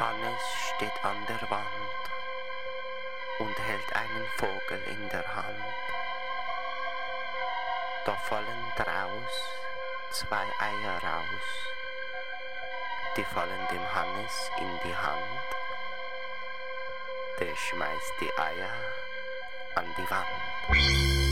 Hannes steht an der Wand und hält einen Vogel in der Hand. Da fallen draus zwei Eier raus, die fallen dem Hannes in die Hand. Der schmeißt die Eier an die Wand.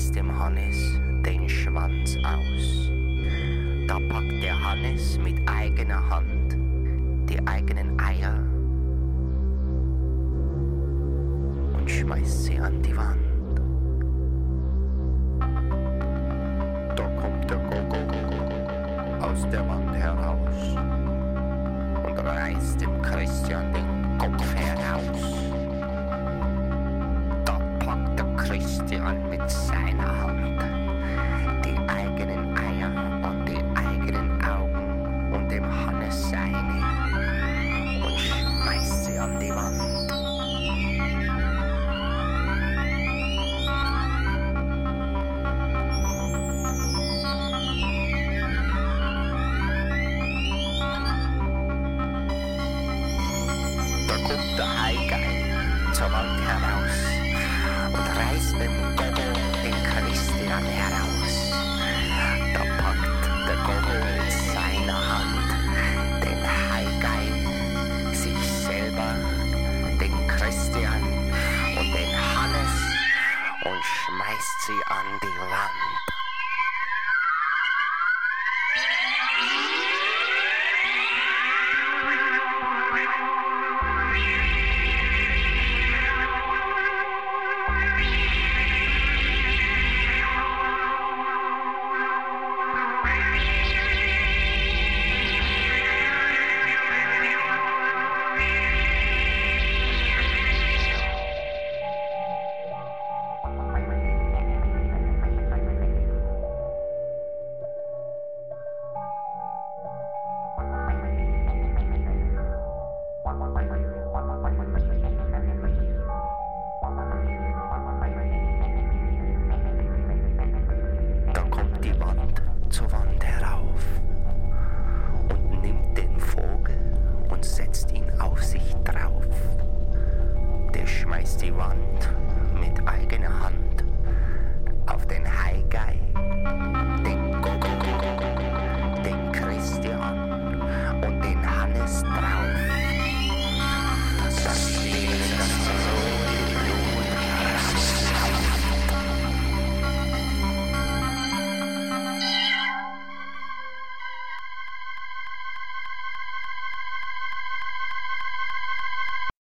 Und reißt dem Hannes den Schwanz aus. Da packt der Hannes mit eigener Hand die eigenen Eier und schmeißt sie an die Wand. Da kommt der Gogo aus der Wand heraus und reißt dem Christian den Kopf heraus. Der Heigei zur Wand heraus und reißt mit dem Gogo den Christian heraus. Da packt der Gogo mit seiner Hand den Heigei, sich selber, den Christian und den Hannes und schmeißt sie an die Wand. zur Wand herauf und nimmt den Vogel und setzt ihn auf sich drauf. Der schmeißt die Wand mit eigener Hand